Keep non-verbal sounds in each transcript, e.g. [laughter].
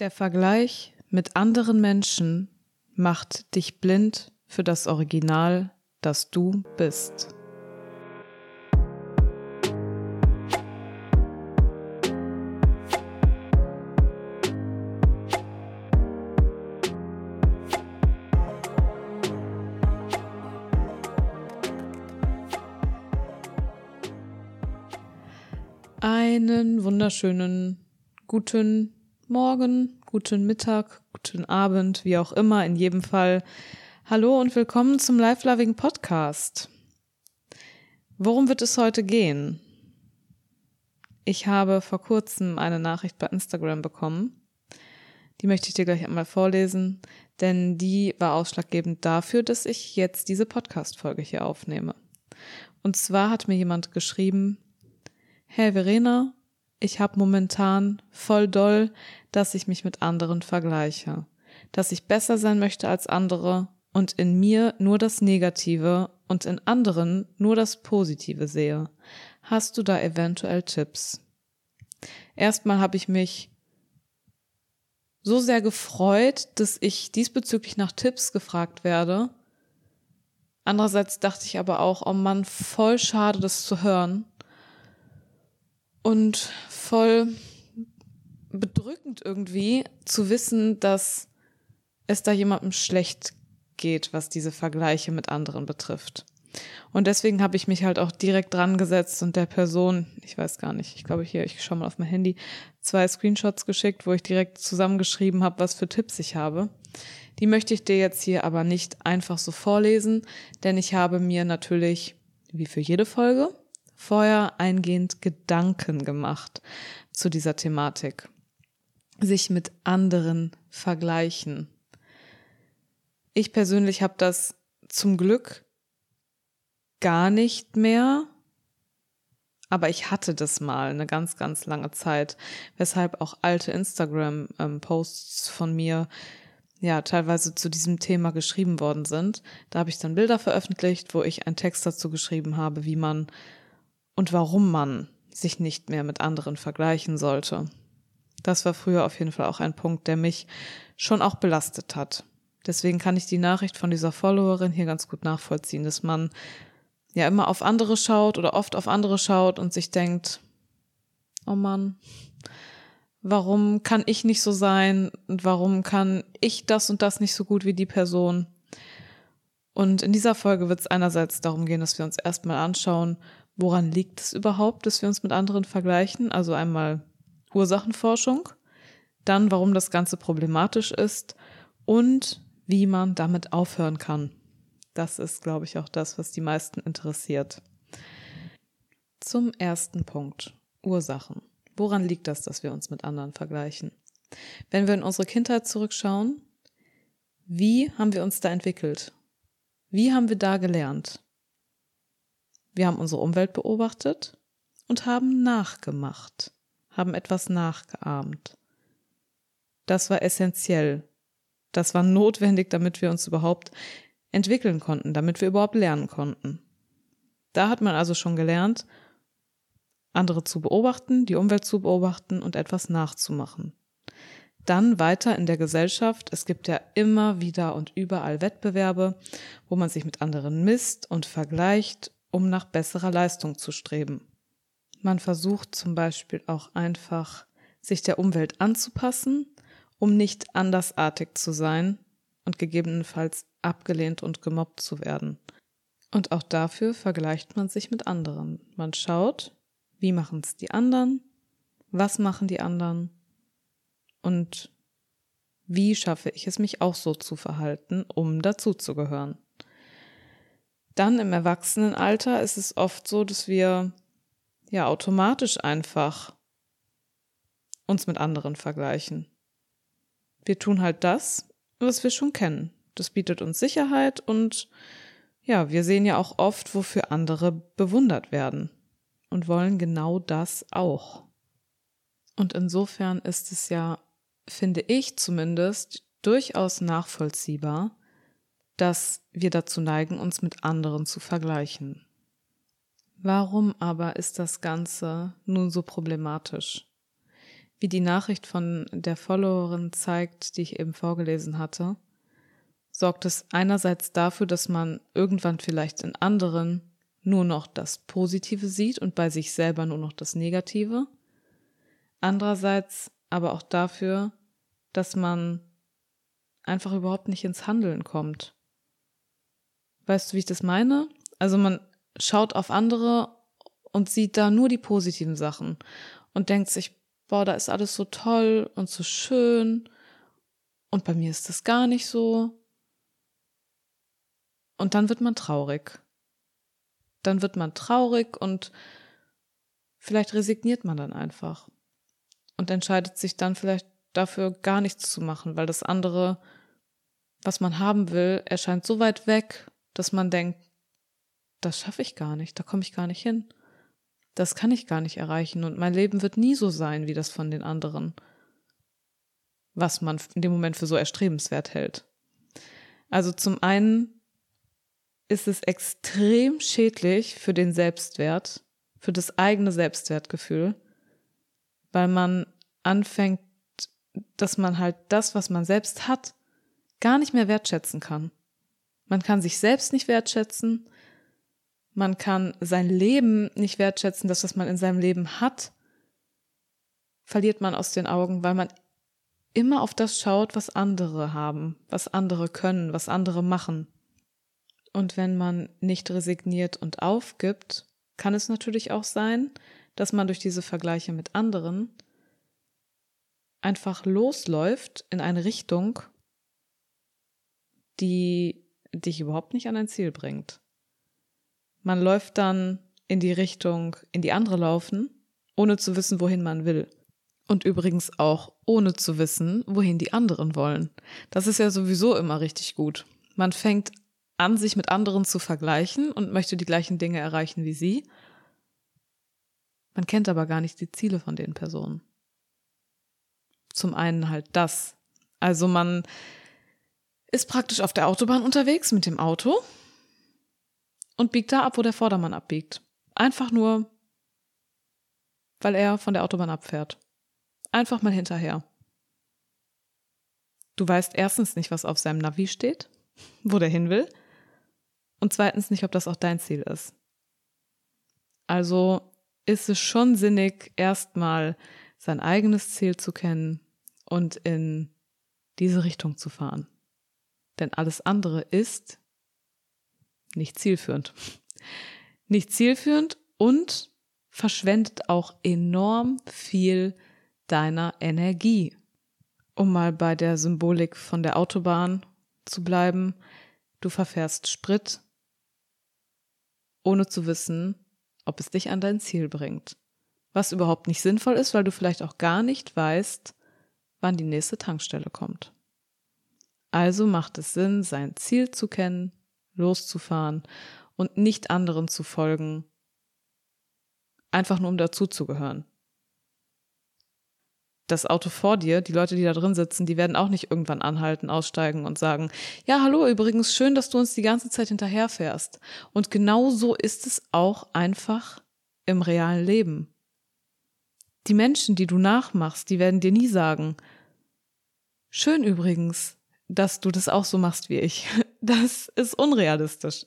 Der Vergleich mit anderen Menschen macht dich blind für das Original, das du bist. Einen wunderschönen guten Morgen, guten Mittag, guten Abend, wie auch immer, in jedem Fall. Hallo und willkommen zum Life Loving Podcast. Worum wird es heute gehen? Ich habe vor kurzem eine Nachricht bei Instagram bekommen. Die möchte ich dir gleich einmal vorlesen, denn die war ausschlaggebend dafür, dass ich jetzt diese Podcast-Folge hier aufnehme. Und zwar hat mir jemand geschrieben, Hey Verena, ich habe momentan voll doll, dass ich mich mit anderen vergleiche, dass ich besser sein möchte als andere und in mir nur das Negative und in anderen nur das Positive sehe. Hast du da eventuell Tipps? Erstmal habe ich mich so sehr gefreut, dass ich diesbezüglich nach Tipps gefragt werde. Andererseits dachte ich aber auch, oh Mann, voll schade, das zu hören und voll bedrückend irgendwie zu wissen, dass es da jemandem schlecht geht, was diese Vergleiche mit anderen betrifft. Und deswegen habe ich mich halt auch direkt dran gesetzt und der Person, ich weiß gar nicht, ich glaube hier, ich schaue mal auf mein Handy, zwei Screenshots geschickt, wo ich direkt zusammengeschrieben habe, was für Tipps ich habe. Die möchte ich dir jetzt hier aber nicht einfach so vorlesen, denn ich habe mir natürlich, wie für jede Folge, vorher eingehend Gedanken gemacht zu dieser Thematik. Sich mit anderen vergleichen. Ich persönlich habe das zum Glück gar nicht mehr, aber ich hatte das mal eine ganz, ganz lange Zeit, weshalb auch alte Instagram-Posts von mir ja teilweise zu diesem Thema geschrieben worden sind. Da habe ich dann Bilder veröffentlicht, wo ich einen Text dazu geschrieben habe, wie man und warum man sich nicht mehr mit anderen vergleichen sollte. Das war früher auf jeden Fall auch ein Punkt, der mich schon auch belastet hat. Deswegen kann ich die Nachricht von dieser Followerin hier ganz gut nachvollziehen, dass man ja immer auf andere schaut oder oft auf andere schaut und sich denkt, oh Mann, warum kann ich nicht so sein und warum kann ich das und das nicht so gut wie die Person? Und in dieser Folge wird es einerseits darum gehen, dass wir uns erstmal anschauen, woran liegt es überhaupt, dass wir uns mit anderen vergleichen? Also einmal Ursachenforschung, dann warum das Ganze problematisch ist und wie man damit aufhören kann. Das ist, glaube ich, auch das, was die meisten interessiert. Zum ersten Punkt. Ursachen. Woran liegt das, dass wir uns mit anderen vergleichen? Wenn wir in unsere Kindheit zurückschauen, wie haben wir uns da entwickelt? Wie haben wir da gelernt? Wir haben unsere Umwelt beobachtet und haben nachgemacht, haben etwas nachgeahmt. Das war essentiell. Das war notwendig, damit wir uns überhaupt entwickeln konnten, damit wir überhaupt lernen konnten. Da hat man also schon gelernt, andere zu beobachten, die Umwelt zu beobachten und etwas nachzumachen. Dann weiter in der Gesellschaft. Es gibt ja immer wieder und überall Wettbewerbe, wo man sich mit anderen misst und vergleicht um nach besserer Leistung zu streben. Man versucht zum Beispiel auch einfach, sich der Umwelt anzupassen, um nicht andersartig zu sein und gegebenenfalls abgelehnt und gemobbt zu werden. Und auch dafür vergleicht man sich mit anderen. Man schaut, wie machen es die anderen, was machen die anderen und wie schaffe ich es, mich auch so zu verhalten, um dazuzugehören dann im Erwachsenenalter ist es oft so, dass wir ja automatisch einfach uns mit anderen vergleichen. Wir tun halt das, was wir schon kennen. Das bietet uns Sicherheit und ja, wir sehen ja auch oft, wofür andere bewundert werden und wollen genau das auch. Und insofern ist es ja, finde ich zumindest, durchaus nachvollziehbar, dass wir dazu neigen, uns mit anderen zu vergleichen. Warum aber ist das Ganze nun so problematisch? wie die Nachricht von der Followerin zeigt, die ich eben vorgelesen hatte, sorgt es einerseits dafür, dass man irgendwann vielleicht in anderen nur noch das Positive sieht und bei sich selber nur noch das Negative. Andererseits aber auch dafür, dass man einfach überhaupt nicht ins Handeln kommt. Weißt du, wie ich das meine? Also man schaut auf andere und sieht da nur die positiven Sachen und denkt sich, boah, da ist alles so toll und so schön und bei mir ist das gar nicht so. Und dann wird man traurig. Dann wird man traurig und vielleicht resigniert man dann einfach und entscheidet sich dann vielleicht dafür gar nichts zu machen, weil das andere, was man haben will, erscheint so weit weg, dass man denkt, das schaffe ich gar nicht, da komme ich gar nicht hin. Das kann ich gar nicht erreichen und mein Leben wird nie so sein wie das von den anderen, was man in dem Moment für so erstrebenswert hält. Also zum einen ist es extrem schädlich für den Selbstwert, für das eigene Selbstwertgefühl, weil man anfängt, dass man halt das, was man selbst hat, gar nicht mehr wertschätzen kann. Man kann sich selbst nicht wertschätzen, man kann sein Leben nicht wertschätzen, das, was man in seinem Leben hat, verliert man aus den Augen, weil man immer auf das schaut, was andere haben, was andere können, was andere machen. Und wenn man nicht resigniert und aufgibt, kann es natürlich auch sein, dass man durch diese Vergleiche mit anderen einfach losläuft in eine Richtung, die dich überhaupt nicht an ein Ziel bringt. Man läuft dann in die Richtung, in die andere laufen, ohne zu wissen, wohin man will. Und übrigens auch ohne zu wissen, wohin die anderen wollen. Das ist ja sowieso immer richtig gut. Man fängt an, sich mit anderen zu vergleichen und möchte die gleichen Dinge erreichen wie sie. Man kennt aber gar nicht die Ziele von den Personen. Zum einen halt das. Also man ist praktisch auf der Autobahn unterwegs mit dem Auto und biegt da ab, wo der Vordermann abbiegt. Einfach nur, weil er von der Autobahn abfährt. Einfach mal hinterher. Du weißt erstens nicht, was auf seinem Navi steht, wo der hin will, und zweitens nicht, ob das auch dein Ziel ist. Also ist es schon sinnig, erstmal sein eigenes Ziel zu kennen und in diese Richtung zu fahren. Denn alles andere ist nicht zielführend. Nicht zielführend und verschwendet auch enorm viel deiner Energie. Um mal bei der Symbolik von der Autobahn zu bleiben, du verfährst Sprit, ohne zu wissen, ob es dich an dein Ziel bringt. Was überhaupt nicht sinnvoll ist, weil du vielleicht auch gar nicht weißt, wann die nächste Tankstelle kommt. Also macht es Sinn, sein Ziel zu kennen, loszufahren und nicht anderen zu folgen, einfach nur um dazuzugehören. Das Auto vor dir, die Leute, die da drin sitzen, die werden auch nicht irgendwann anhalten, aussteigen und sagen, ja, hallo, übrigens schön, dass du uns die ganze Zeit hinterherfährst. Und genau so ist es auch einfach im realen Leben. Die Menschen, die du nachmachst, die werden dir nie sagen, schön übrigens, dass du das auch so machst wie ich. [laughs] Das ist unrealistisch.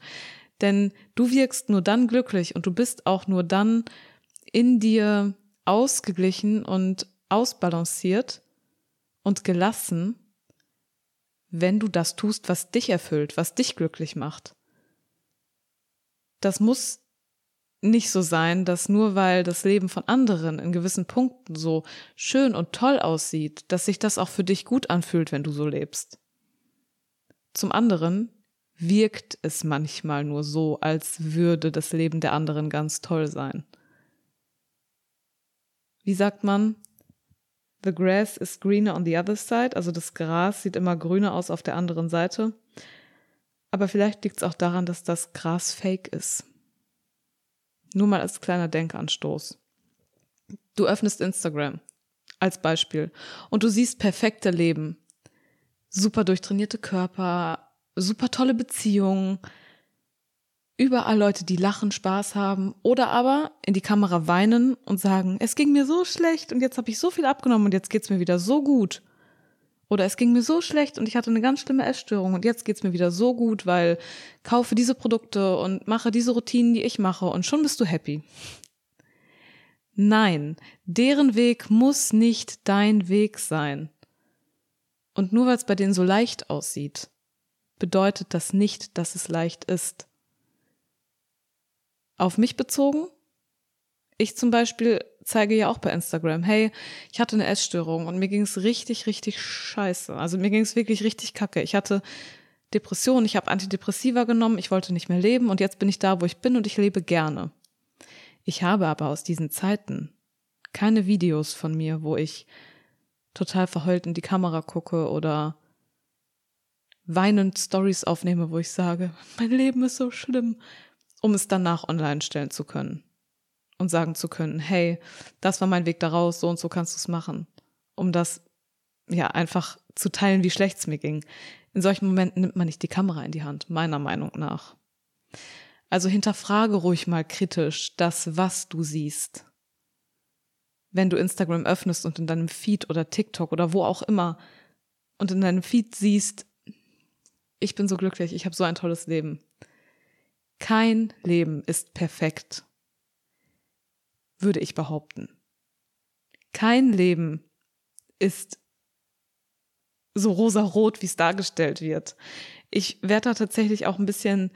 Denn du wirkst nur dann glücklich und du bist auch nur dann in dir ausgeglichen und ausbalanciert und gelassen, wenn du das tust, was dich erfüllt, was dich glücklich macht. Das muss nicht so sein, dass nur weil das Leben von anderen in gewissen Punkten so schön und toll aussieht, dass sich das auch für dich gut anfühlt, wenn du so lebst. Zum anderen wirkt es manchmal nur so, als würde das Leben der anderen ganz toll sein. Wie sagt man? The grass is greener on the other side, also das Gras sieht immer grüner aus auf der anderen Seite. Aber vielleicht liegt es auch daran, dass das Gras fake ist. Nur mal als kleiner Denkanstoß. Du öffnest Instagram als Beispiel und du siehst perfekte Leben, super durchtrainierte Körper, super tolle Beziehungen, überall Leute, die lachen, Spaß haben oder aber in die Kamera weinen und sagen, es ging mir so schlecht und jetzt habe ich so viel abgenommen und jetzt geht's mir wieder so gut. Oder es ging mir so schlecht und ich hatte eine ganz schlimme Essstörung und jetzt geht's mir wieder so gut, weil kaufe diese Produkte und mache diese Routinen, die ich mache und schon bist du happy. Nein, deren Weg muss nicht dein Weg sein. Und nur weil es bei denen so leicht aussieht, bedeutet das nicht, dass es leicht ist. Auf mich bezogen? Ich zum Beispiel zeige ja auch bei Instagram, hey, ich hatte eine Essstörung und mir ging es richtig, richtig scheiße. Also mir ging es wirklich richtig kacke. Ich hatte Depressionen, ich habe Antidepressiva genommen, ich wollte nicht mehr leben und jetzt bin ich da, wo ich bin und ich lebe gerne. Ich habe aber aus diesen Zeiten keine Videos von mir, wo ich total verheult in die Kamera gucke oder weinend Stories aufnehme, wo ich sage, [laughs] mein Leben ist so schlimm, um es danach online stellen zu können und sagen zu können, hey, das war mein Weg daraus, so und so kannst du es machen, um das ja einfach zu teilen, wie schlecht es mir ging. In solchen Momenten nimmt man nicht die Kamera in die Hand, meiner Meinung nach. Also hinterfrage ruhig mal kritisch das, was du siehst. Wenn du Instagram öffnest und in deinem Feed oder TikTok oder wo auch immer und in deinem Feed siehst, ich bin so glücklich, ich habe so ein tolles Leben. Kein Leben ist perfekt, würde ich behaupten. Kein Leben ist so rosarot, wie es dargestellt wird. Ich werde da tatsächlich auch ein bisschen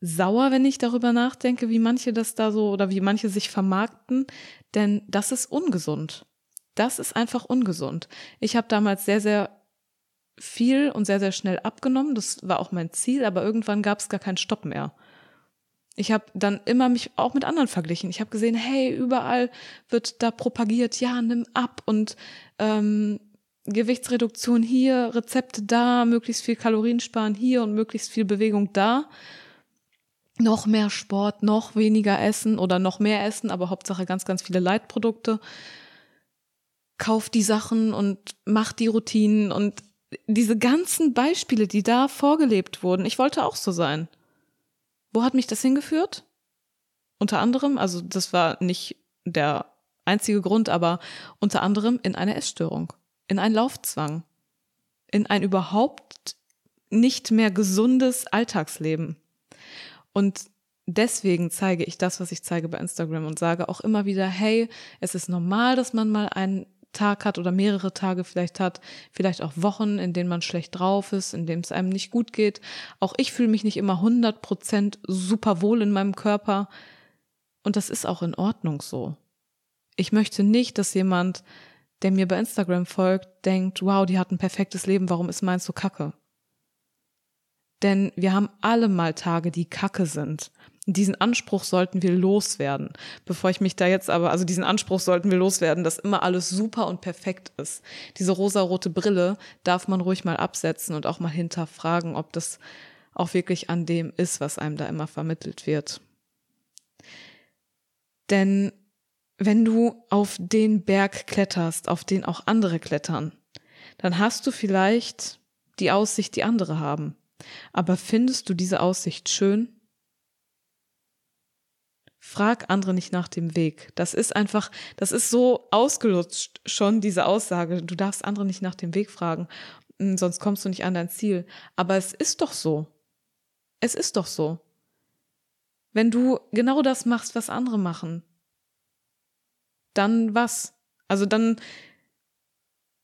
sauer, wenn ich darüber nachdenke, wie manche das da so oder wie manche sich vermarkten, denn das ist ungesund. Das ist einfach ungesund. Ich habe damals sehr, sehr viel und sehr, sehr schnell abgenommen. Das war auch mein Ziel, aber irgendwann gab es gar keinen Stopp mehr. Ich habe dann immer mich auch mit anderen verglichen. Ich habe gesehen, hey, überall wird da propagiert, ja, nimm ab und ähm, Gewichtsreduktion hier, Rezepte da, möglichst viel Kalorien sparen hier und möglichst viel Bewegung da. Noch mehr Sport, noch weniger Essen oder noch mehr Essen, aber Hauptsache ganz, ganz viele Leitprodukte. Kauf die Sachen und mach die Routinen und diese ganzen Beispiele, die da vorgelebt wurden, ich wollte auch so sein. Wo hat mich das hingeführt? Unter anderem, also das war nicht der einzige Grund, aber unter anderem in eine Essstörung, in einen Laufzwang, in ein überhaupt nicht mehr gesundes Alltagsleben. Und deswegen zeige ich das, was ich zeige bei Instagram und sage auch immer wieder, hey, es ist normal, dass man mal einen Tag hat oder mehrere Tage vielleicht hat, vielleicht auch Wochen, in denen man schlecht drauf ist, in denen es einem nicht gut geht. Auch ich fühle mich nicht immer 100 Prozent super wohl in meinem Körper. Und das ist auch in Ordnung so. Ich möchte nicht, dass jemand, der mir bei Instagram folgt, denkt, wow, die hat ein perfektes Leben, warum ist meins so kacke? Denn wir haben alle mal Tage, die kacke sind diesen Anspruch sollten wir loswerden. Bevor ich mich da jetzt aber, also diesen Anspruch sollten wir loswerden, dass immer alles super und perfekt ist. Diese rosarote Brille darf man ruhig mal absetzen und auch mal hinterfragen, ob das auch wirklich an dem ist, was einem da immer vermittelt wird. Denn wenn du auf den Berg kletterst, auf den auch andere klettern, dann hast du vielleicht die Aussicht, die andere haben. Aber findest du diese Aussicht schön? frag andere nicht nach dem Weg. Das ist einfach, das ist so ausgelutscht schon, diese Aussage. Du darfst andere nicht nach dem Weg fragen, hm, sonst kommst du nicht an dein Ziel. Aber es ist doch so. Es ist doch so. Wenn du genau das machst, was andere machen, dann was? Also dann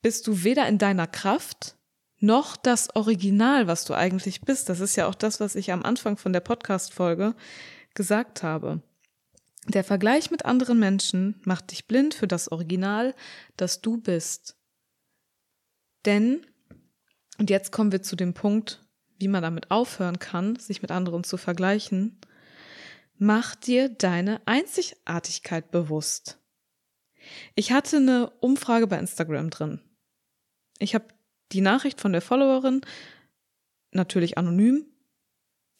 bist du weder in deiner Kraft, noch das Original, was du eigentlich bist. Das ist ja auch das, was ich am Anfang von der Podcast-Folge gesagt habe. Der Vergleich mit anderen Menschen macht dich blind für das Original, das du bist. Denn, und jetzt kommen wir zu dem Punkt, wie man damit aufhören kann, sich mit anderen zu vergleichen, mach dir deine Einzigartigkeit bewusst. Ich hatte eine Umfrage bei Instagram drin. Ich habe die Nachricht von der Followerin, natürlich anonym,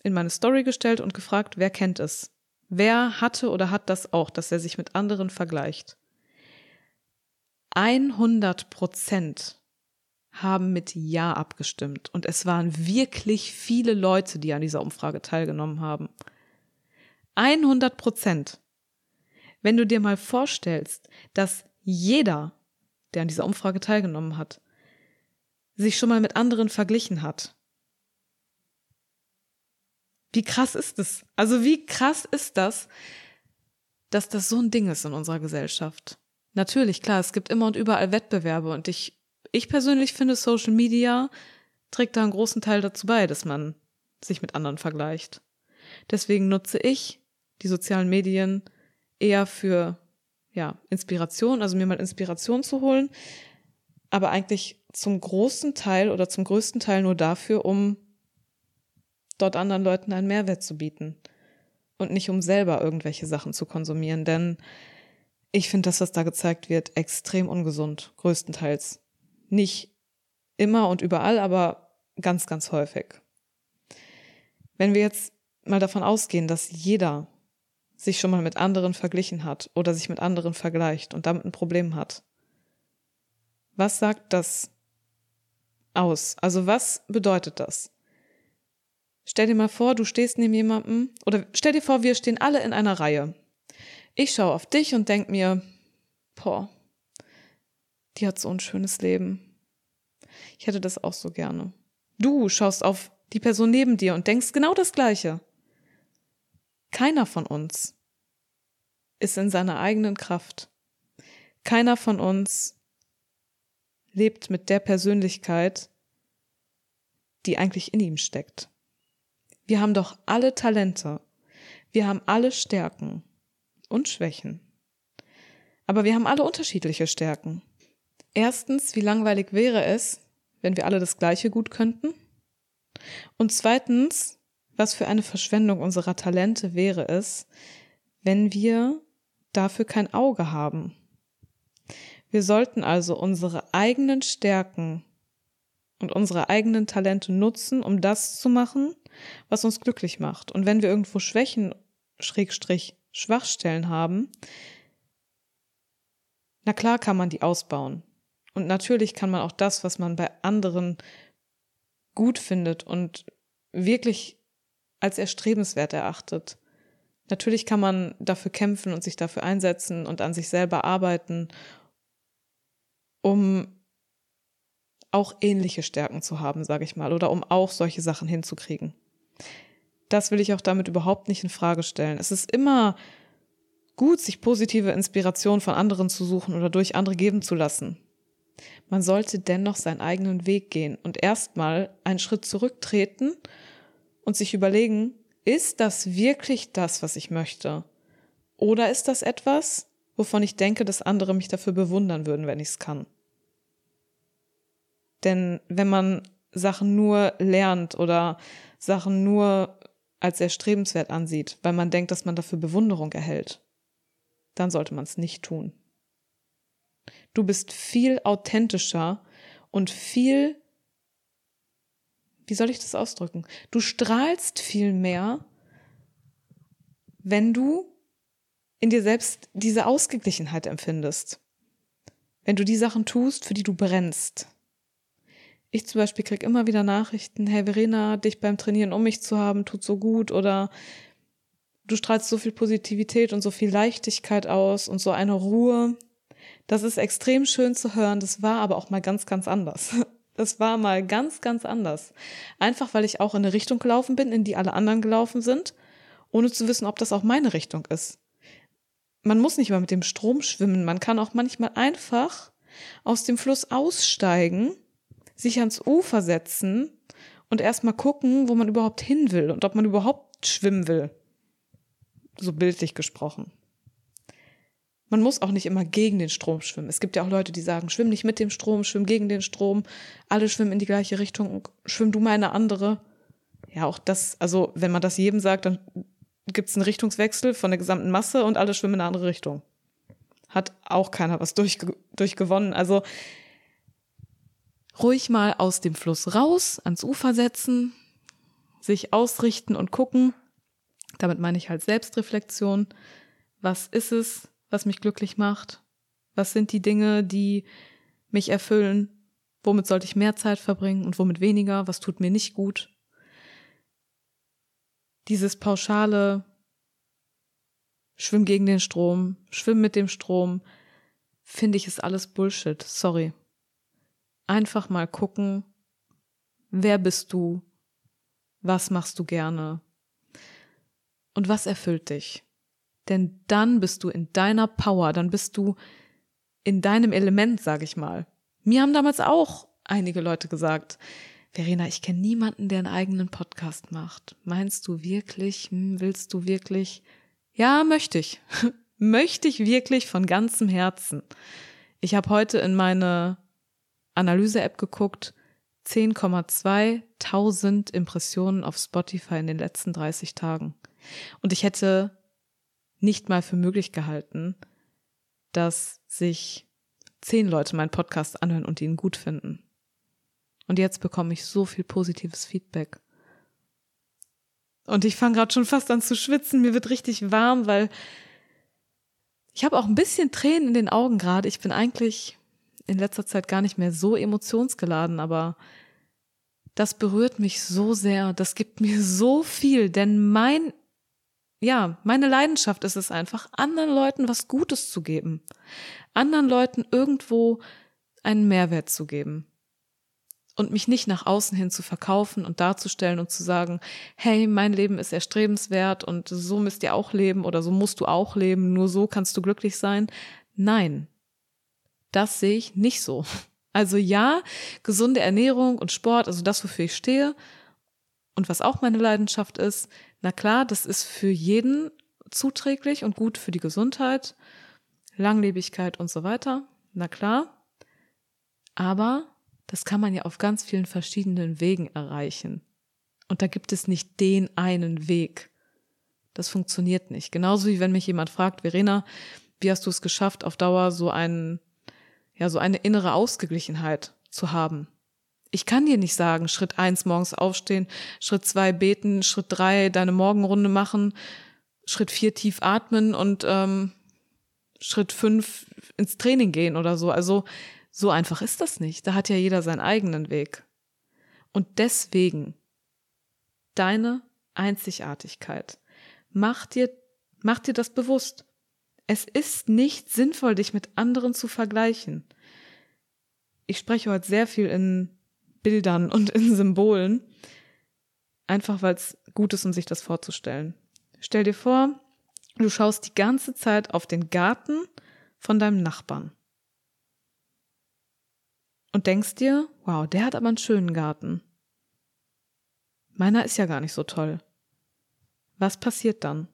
in meine Story gestellt und gefragt, wer kennt es? Wer hatte oder hat das auch, dass er sich mit anderen vergleicht? 100 Prozent haben mit Ja abgestimmt. Und es waren wirklich viele Leute, die an dieser Umfrage teilgenommen haben. 100 Prozent. Wenn du dir mal vorstellst, dass jeder, der an dieser Umfrage teilgenommen hat, sich schon mal mit anderen verglichen hat. Wie krass ist es? Also wie krass ist das, dass das so ein Ding ist in unserer Gesellschaft? Natürlich, klar, es gibt immer und überall Wettbewerbe und ich, ich persönlich finde, Social Media trägt da einen großen Teil dazu bei, dass man sich mit anderen vergleicht. Deswegen nutze ich die sozialen Medien eher für ja, Inspiration, also mir mal Inspiration zu holen, aber eigentlich zum großen Teil oder zum größten Teil nur dafür, um dort anderen Leuten einen Mehrwert zu bieten und nicht um selber irgendwelche Sachen zu konsumieren, denn ich finde das, was da gezeigt wird, extrem ungesund, größtenteils. Nicht immer und überall, aber ganz, ganz häufig. Wenn wir jetzt mal davon ausgehen, dass jeder sich schon mal mit anderen verglichen hat oder sich mit anderen vergleicht und damit ein Problem hat. Was sagt das aus? Also was bedeutet das? Stell dir mal vor, du stehst neben jemandem oder stell dir vor, wir stehen alle in einer Reihe. Ich schaue auf dich und denk mir, boah, die hat so ein schönes Leben. Ich hätte das auch so gerne. Du schaust auf die Person neben dir und denkst genau das Gleiche. Keiner von uns ist in seiner eigenen Kraft. Keiner von uns lebt mit der Persönlichkeit, die eigentlich in ihm steckt. Wir haben doch alle Talente. Wir haben alle Stärken und Schwächen. Aber wir haben alle unterschiedliche Stärken. Erstens, wie langweilig wäre es, wenn wir alle das Gleiche gut könnten? Und zweitens, was für eine Verschwendung unserer Talente wäre es, wenn wir dafür kein Auge haben. Wir sollten also unsere eigenen Stärken und unsere eigenen Talente nutzen, um das zu machen, was uns glücklich macht. Und wenn wir irgendwo Schwächen, Schrägstrich, Schwachstellen haben, na klar kann man die ausbauen. Und natürlich kann man auch das, was man bei anderen gut findet und wirklich als erstrebenswert erachtet. Natürlich kann man dafür kämpfen und sich dafür einsetzen und an sich selber arbeiten, um auch ähnliche Stärken zu haben, sage ich mal, oder um auch solche Sachen hinzukriegen. Das will ich auch damit überhaupt nicht in Frage stellen. Es ist immer gut, sich positive Inspiration von anderen zu suchen oder durch andere geben zu lassen. Man sollte dennoch seinen eigenen Weg gehen und erstmal einen Schritt zurücktreten und sich überlegen, ist das wirklich das, was ich möchte? Oder ist das etwas, wovon ich denke, dass andere mich dafür bewundern würden, wenn ich es kann? Denn wenn man Sachen nur lernt oder Sachen nur als erstrebenswert ansieht, weil man denkt, dass man dafür Bewunderung erhält, dann sollte man es nicht tun. Du bist viel authentischer und viel wie soll ich das ausdrücken? Du strahlst viel mehr, wenn du in dir selbst diese Ausgeglichenheit empfindest. Wenn du die Sachen tust, für die du brennst. Ich zum Beispiel krieg immer wieder Nachrichten, hey Verena, dich beim Trainieren um mich zu haben, tut so gut oder du strahlst so viel Positivität und so viel Leichtigkeit aus und so eine Ruhe. Das ist extrem schön zu hören, das war aber auch mal ganz, ganz anders. [laughs] Das war mal ganz, ganz anders. Einfach weil ich auch in eine Richtung gelaufen bin, in die alle anderen gelaufen sind, ohne zu wissen, ob das auch meine Richtung ist. Man muss nicht mal mit dem Strom schwimmen, man kann auch manchmal einfach aus dem Fluss aussteigen, sich ans Ufer setzen und erstmal gucken, wo man überhaupt hin will und ob man überhaupt schwimmen will. So bildlich gesprochen man muss auch nicht immer gegen den Strom schwimmen. Es gibt ja auch Leute, die sagen, schwimm nicht mit dem Strom, schwimm gegen den Strom, alle schwimmen in die gleiche Richtung, schwimm du mal in eine andere. Ja, auch das, also wenn man das jedem sagt, dann gibt es einen Richtungswechsel von der gesamten Masse und alle schwimmen in eine andere Richtung. Hat auch keiner was durchge durchgewonnen. Also ruhig mal aus dem Fluss raus, ans Ufer setzen, sich ausrichten und gucken. Damit meine ich halt Selbstreflexion. Was ist es, was mich glücklich macht? Was sind die Dinge, die mich erfüllen? Womit sollte ich mehr Zeit verbringen und womit weniger? Was tut mir nicht gut? Dieses pauschale, schwimm gegen den Strom, schwimm mit dem Strom, finde ich, ist alles Bullshit. Sorry. Einfach mal gucken, wer bist du, was machst du gerne und was erfüllt dich. Denn dann bist du in deiner Power, dann bist du in deinem Element, sag ich mal. Mir haben damals auch einige Leute gesagt, Verena, ich kenne niemanden, der einen eigenen Podcast macht. Meinst du wirklich? Hm, willst du wirklich? Ja, möchte ich. [laughs] möchte ich wirklich von ganzem Herzen. Ich habe heute in meine Analyse-App geguckt, 10,2 tausend Impressionen auf Spotify in den letzten 30 Tagen. Und ich hätte nicht mal für möglich gehalten, dass sich zehn Leute meinen Podcast anhören und ihn gut finden. Und jetzt bekomme ich so viel positives Feedback. Und ich fange gerade schon fast an zu schwitzen. Mir wird richtig warm, weil ich habe auch ein bisschen Tränen in den Augen gerade. Ich bin eigentlich in letzter Zeit gar nicht mehr so emotionsgeladen, aber das berührt mich so sehr. Das gibt mir so viel, denn mein ja, meine Leidenschaft ist es einfach, anderen Leuten was Gutes zu geben. Anderen Leuten irgendwo einen Mehrwert zu geben. Und mich nicht nach außen hin zu verkaufen und darzustellen und zu sagen, hey, mein Leben ist erstrebenswert und so müsst ihr auch leben oder so musst du auch leben, nur so kannst du glücklich sein. Nein, das sehe ich nicht so. [laughs] Also ja, gesunde Ernährung und Sport, also das, wofür ich stehe und was auch meine Leidenschaft ist, na klar, das ist für jeden zuträglich und gut für die Gesundheit, Langlebigkeit und so weiter. Na klar. Aber das kann man ja auf ganz vielen verschiedenen Wegen erreichen. Und da gibt es nicht den einen Weg. Das funktioniert nicht. Genauso wie wenn mich jemand fragt, Verena, wie hast du es geschafft, auf Dauer so einen, ja, so eine innere Ausgeglichenheit zu haben? ich kann dir nicht sagen, Schritt eins morgens aufstehen, Schritt zwei beten, Schritt drei deine Morgenrunde machen, Schritt vier tief atmen und ähm, Schritt fünf ins Training gehen oder so. Also so einfach ist das nicht. Da hat ja jeder seinen eigenen Weg. Und deswegen deine Einzigartigkeit. Mach dir, mach dir das bewusst. Es ist nicht sinnvoll, dich mit anderen zu vergleichen. Ich spreche heute sehr viel in Bildern und in Symbolen. Einfach weil es gut ist, um sich das vorzustellen. Stell dir vor, du schaust die ganze Zeit auf den Garten von deinem Nachbarn. Und denkst dir, wow, der hat aber einen schönen Garten. Meiner ist ja gar nicht so toll. Was passiert dann?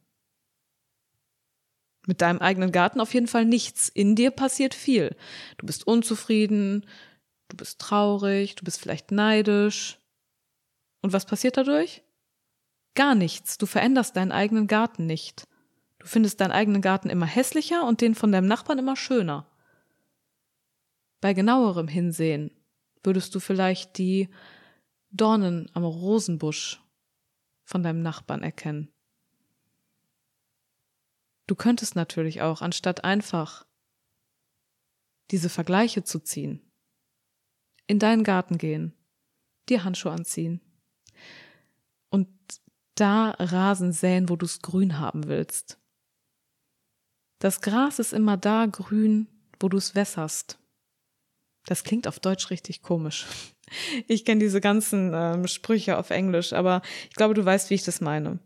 Mit deinem eigenen Garten auf jeden Fall nichts. In dir passiert viel. Du bist unzufrieden, Du bist traurig, du bist vielleicht neidisch. Und was passiert dadurch? Gar nichts. Du veränderst deinen eigenen Garten nicht. Du findest deinen eigenen Garten immer hässlicher und den von deinem Nachbarn immer schöner. Bei genauerem Hinsehen würdest du vielleicht die Dornen am Rosenbusch von deinem Nachbarn erkennen. Du könntest natürlich auch, anstatt einfach diese Vergleiche zu ziehen, in deinen Garten gehen, dir Handschuhe anziehen und da Rasen säen, wo du es grün haben willst. Das Gras ist immer da grün, wo du es wässerst. Das klingt auf Deutsch richtig komisch. Ich kenne diese ganzen ähm, Sprüche auf Englisch, aber ich glaube, du weißt, wie ich das meine.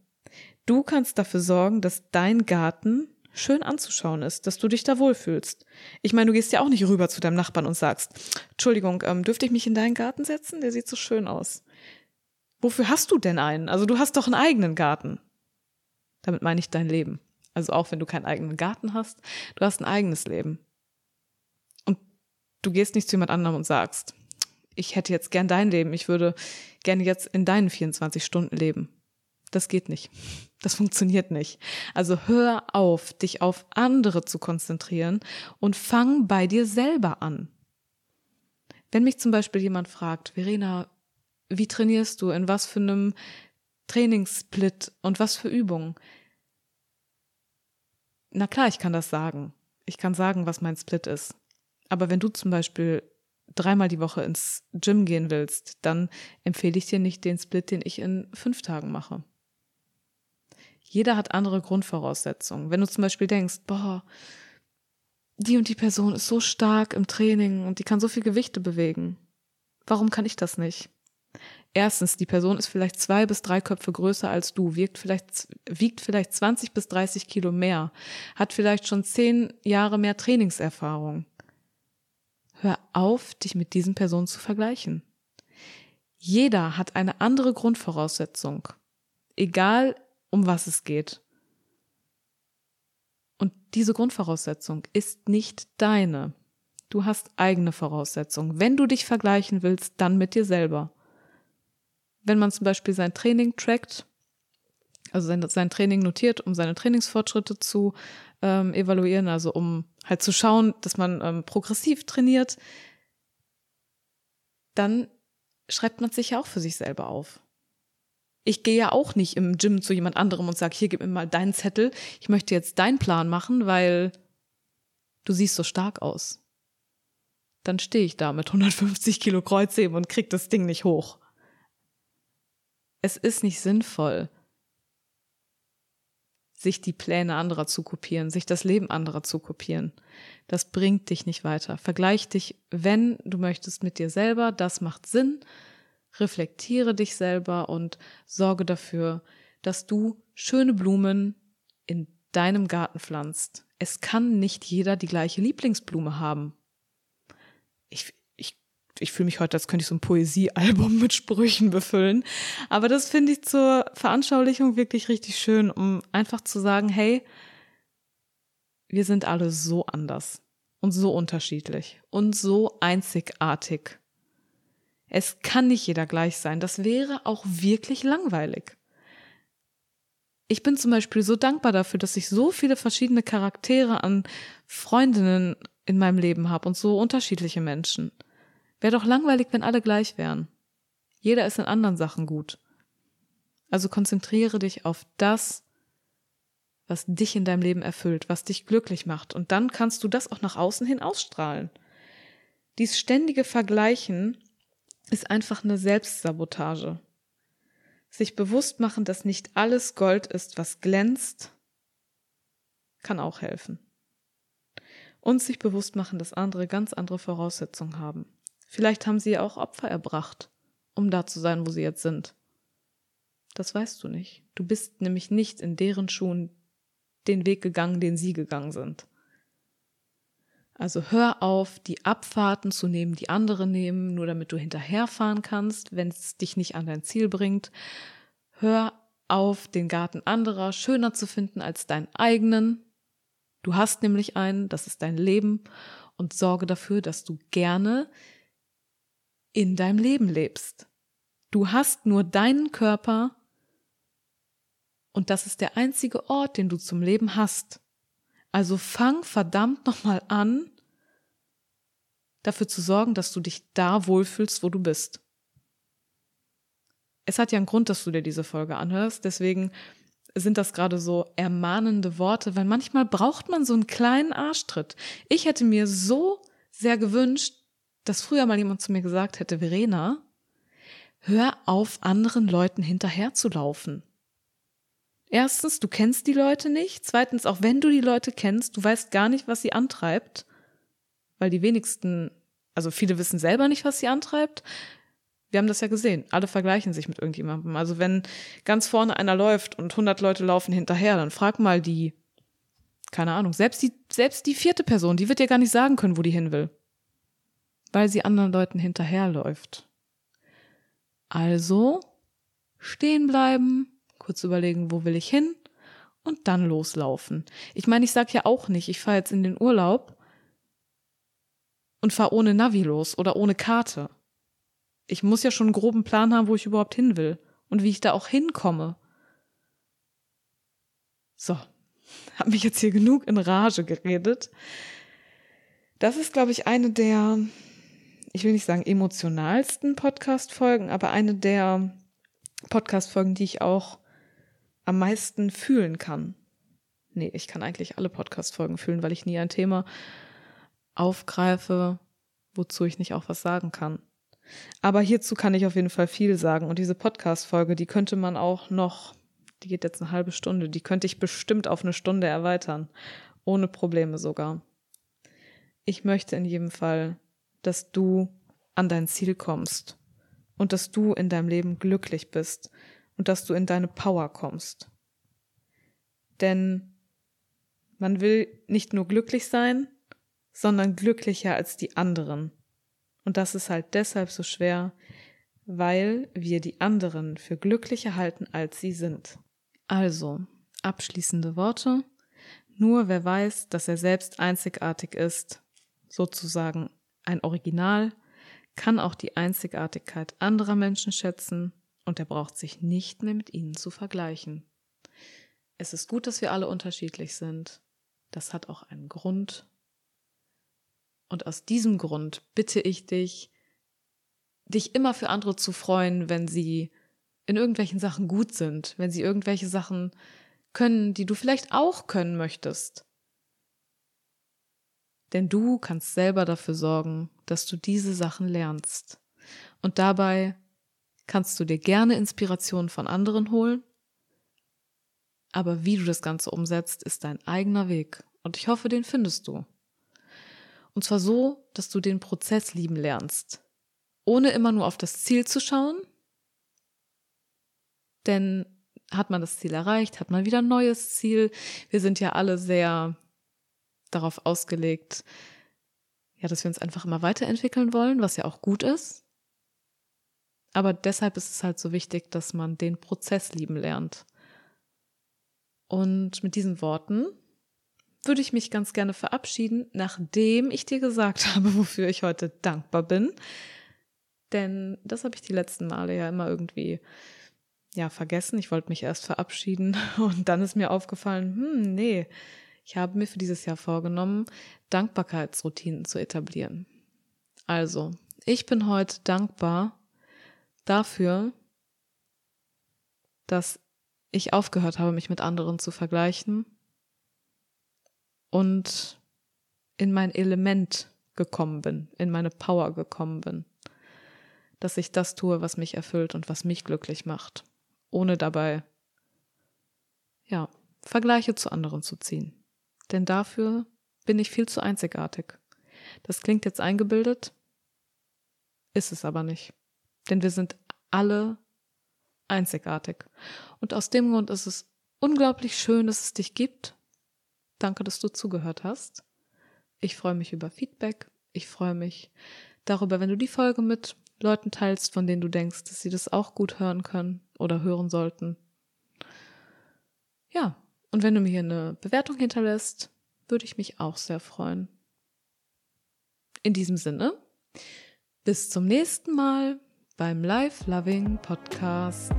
Du kannst dafür sorgen, dass dein Garten schön anzuschauen ist, dass du dich da wohlfühlst. Ich meine, du gehst ja auch nicht rüber zu deinem Nachbarn und sagst, Entschuldigung, ähm, dürfte ich mich in deinen Garten setzen? Der sieht so schön aus. Wofür hast du denn einen? Also du hast doch einen eigenen Garten. Damit meine ich dein Leben. Also auch wenn du keinen eigenen Garten hast, du hast ein eigenes Leben. Du gehst nicht zu jemand anderem und sagst, ich hätte jetzt gern dein Leben, ich würde gerne jetzt in deinen 24 Stunden leben. Das geht nicht. Das funktioniert nicht. Also hör auf, dich auf andere zu konzentrieren und fang bei dir selber an. Wenn mich zum Beispiel jemand fragt, Verena, wie trainierst du, in was für einem Trainingssplit und was für Übungen? Na klar, ich kann das sagen. Ich kann sagen, was mein Split ist. Aber wenn du zum Beispiel dreimal die Woche ins Gym gehen willst, dann empfehle ich dir nicht den Split, den ich in fünf Tagen mache Jeder hat andere Grundvoraussetzungen. Wenn du zum Beispiel denkst, boah, die und die Person ist so stark im Training und die kann so viel Gewichte bewegen. Warum kann ich das nicht? Erstens, die Person ist vielleicht zwei bis drei Köpfe größer als du, wiegt vielleicht, wiegt vielleicht 20 bis 30 Kilo mehr, hat vielleicht schon zehn Jahre mehr Trainingserfahrung. Hör auf, dich mit diesen Personen zu vergleichen. Jeder hat eine andere Grundvoraussetzung, egal um was es geht. Und diese Grundvoraussetzung ist nicht deine. Du hast eigene Voraussetzungen. Wenn du dich vergleichen willst, dann mit dir selber wenn man zum Beispiel sein Training trackt, also sein, sein Training notiert, um seine Trainingsfortschritte zu ähm, evaluieren, also um halt zu schauen, dass man ähm, progressiv trainiert, dann schreibt man sich ja auch für sich selber auf. Ich gehe ja auch nicht im Gym zu jemand anderem und sage, hier gib mir mal deinen Zettel, ich möchte jetzt deinen Plan machen, weil du siehst so stark aus. Dann stehe ich da mit 150 Kilo Kreuzheben und krieg das Ding nicht hoch es ist nicht sinnvoll, sich die Pläne anderer zu kopieren, sich das Leben anderer zu kopieren. Das bringt dich nicht weiter. Vergleich dich, wenn du möchtest, mit dir selber. Das macht Sinn. Reflektiere dich selber und sorge dafür, dass du schöne Blumen in deinem Garten pflanzt. Es kann nicht jeder die gleiche Lieblingsblume haben. Ich, ich fühle mich heute, als könnte ich so ein Poesiealbum [laughs] mit Sprüchen befüllen. Aber das finde ich zur Veranschaulichung wirklich richtig schön, um einfach zu sagen, hey, wir sind alle so anders und so unterschiedlich und so einzigartig. Es kann nicht jeder gleich sein. Das wäre auch wirklich langweilig. Ich bin zum Beispiel so dankbar dafür, dass ich so viele verschiedene Charaktere an Freundinnen in meinem Leben habe und so unterschiedliche Menschen. Wäre doch langweilig, wenn alle gleich wären. Jeder ist in anderen Sachen gut. Also konzentriere dich auf das, was dich in deinem Leben erfüllt, was dich glücklich macht. Und dann kannst du das auch nach außen hin ausstrahlen. Dies ständige Vergleichen ist einfach eine Selbstsabotage. Sich bewusst machen, dass nicht alles Gold ist, was glänzt, kann auch helfen. Und sich bewusst machen, dass andere ganz andere Voraussetzungen haben. Vielleicht haben sie auch Opfer erbracht, um da zu sein, wo sie jetzt sind. Das weißt du nicht. Du bist nämlich nicht in deren Schuhen den Weg gegangen, den sie gegangen sind. Also hör auf, die Abfahrten zu nehmen, die andere nehmen, nur damit du hinterherfahren kannst, wenn es dich nicht an dein Ziel bringt. Hör auf, den Garten anderer schöner zu finden als deinen eigenen. Du hast nämlich einen, das ist dein Leben und sorge dafür, dass du gerne in deinem Leben lebst. Du hast nur deinen Körper und das ist der einzige Ort, den du zum Leben hast. Also fang verdammt nochmal an, dafür zu sorgen, dass du dich da wohlfühlst, wo du bist. Es hat ja einen Grund, dass du dir diese Folge anhörst, deswegen sind das gerade so ermahnende Worte, weil manchmal braucht man so einen kleinen Arschtritt. Ich hätte mir so sehr gewünscht, dass früher mal jemand zu mir gesagt hätte, Verena, hör auf, anderen Leuten hinterherzulaufen. Erstens, du kennst die Leute nicht. Zweitens, auch wenn du die Leute kennst, du weißt gar nicht, was sie antreibt, weil die wenigsten, also viele wissen selber nicht, was sie antreibt. Wir haben das ja gesehen. Alle vergleichen sich mit irgendjemandem. Also wenn ganz vorne einer läuft und 100 Leute laufen hinterher, dann frag mal die, keine Ahnung, selbst die, selbst die vierte Person, die wird dir gar nicht sagen können, wo die hin will weil sie anderen Leuten hinterherläuft. Also stehen bleiben, kurz überlegen, wo will ich hin und dann loslaufen. Ich meine, ich sag ja auch nicht, ich fahre jetzt in den Urlaub und fahre ohne Navi los oder ohne Karte. Ich muss ja schon einen groben Plan haben, wo ich überhaupt hin will und wie ich da auch hinkomme. So, [laughs] habe mich jetzt hier genug in Rage geredet. Das ist, glaube ich, eine der ich will nicht sagen emotionalsten Podcast-Folgen, aber eine der Podcast-Folgen, die ich auch am meisten fühlen kann. Nee, ich kann eigentlich alle Podcast-Folgen fühlen, weil ich nie ein Thema aufgreife, wozu ich nicht auch was sagen kann. Aber hierzu kann ich auf jeden Fall viel sagen. Und diese Podcast-Folge, die könnte man auch noch Die geht jetzt eine halbe Stunde. Die könnte ich bestimmt auf eine Stunde erweitern. Ohne Probleme sogar. Ich möchte in jedem Fall, dass du an dein Ziel kommst und dass du in deinem Leben glücklich bist und dass du in deine Power kommst. Denn man will nicht nur glücklich sein, sondern glücklicher als die anderen. Und das ist halt deshalb so schwer, weil wir die anderen für glücklicher halten, als sie sind. Also, abschließende Worte. Nur wer weiß, dass er selbst einzigartig ist, sozusagen ein Original, kann auch die Einzigartigkeit anderer Menschen schätzen und er braucht sich nicht mehr mit ihnen zu vergleichen. Es ist gut, dass wir alle unterschiedlich sind. Das hat auch einen Grund. Und aus diesem Grund bitte ich dich, dich immer für andere zu freuen, wenn sie in irgendwelchen Sachen gut sind, wenn sie irgendwelche Sachen können, die du vielleicht auch können möchtest. Denn du kannst selber dafür sorgen, dass du diese Sachen lernst. Und dabei kannst du dir gerne Inspiration von anderen holen. Aber wie du das Ganze umsetzt, ist dein eigener Weg. Und ich hoffe, den findest du. Und zwar so, dass du den Prozess lieben lernst. Ohne immer nur auf das Ziel zu schauen. Denn hat man das Ziel erreicht, hat man wieder ein neues Ziel. Wir sind ja alle sehr darauf ausgelegt, ja, dass wir uns einfach immer weiterentwickeln wollen, was ja auch gut ist. Aber deshalb ist es halt so wichtig, dass man den Prozess lieben lernt. Und mit diesen Worten würde ich mich ganz gerne verabschieden, nachdem ich dir gesagt [laughs] habe, wofür ich heute dankbar bin. Denn das habe ich die letzten Male ja immer irgendwie ja vergessen. Ich wollte mich erst verabschieden [laughs] und dann ist mir aufgefallen, hm, nee, ich habe mir für dieses Jahr vorgenommen, Dankbarkeitsroutinen zu etablieren. Also, ich bin heute dankbar dafür, dass ich aufgehört habe, mich mit anderen zu vergleichen und in mein Element gekommen bin, in meine Power gekommen bin. Dass ich das tue, was mich erfüllt und was mich glücklich macht, ohne dabei, ja, Vergleiche zu anderen zu ziehen. Denn dafür bin ich viel zu einzigartig. Das klingt jetzt eingebildet, ist es aber nicht. Denn wir sind alle einzigartig. Und aus dem Grund ist es unglaublich schön, dass es dich gibt. Danke, dass du zugehört hast. Ich freue mich über Feedback. Ich freue mich darüber, wenn du die Folge mit Leuten teilst, von denen du denkst, dass sie das auch gut hören können oder hören sollten. Ja, und wenn du mir hier eine Bewertung hinterlässt, würde ich mich auch sehr freuen. In diesem Sinne, bis zum nächsten Mal beim Life Loving Podcast.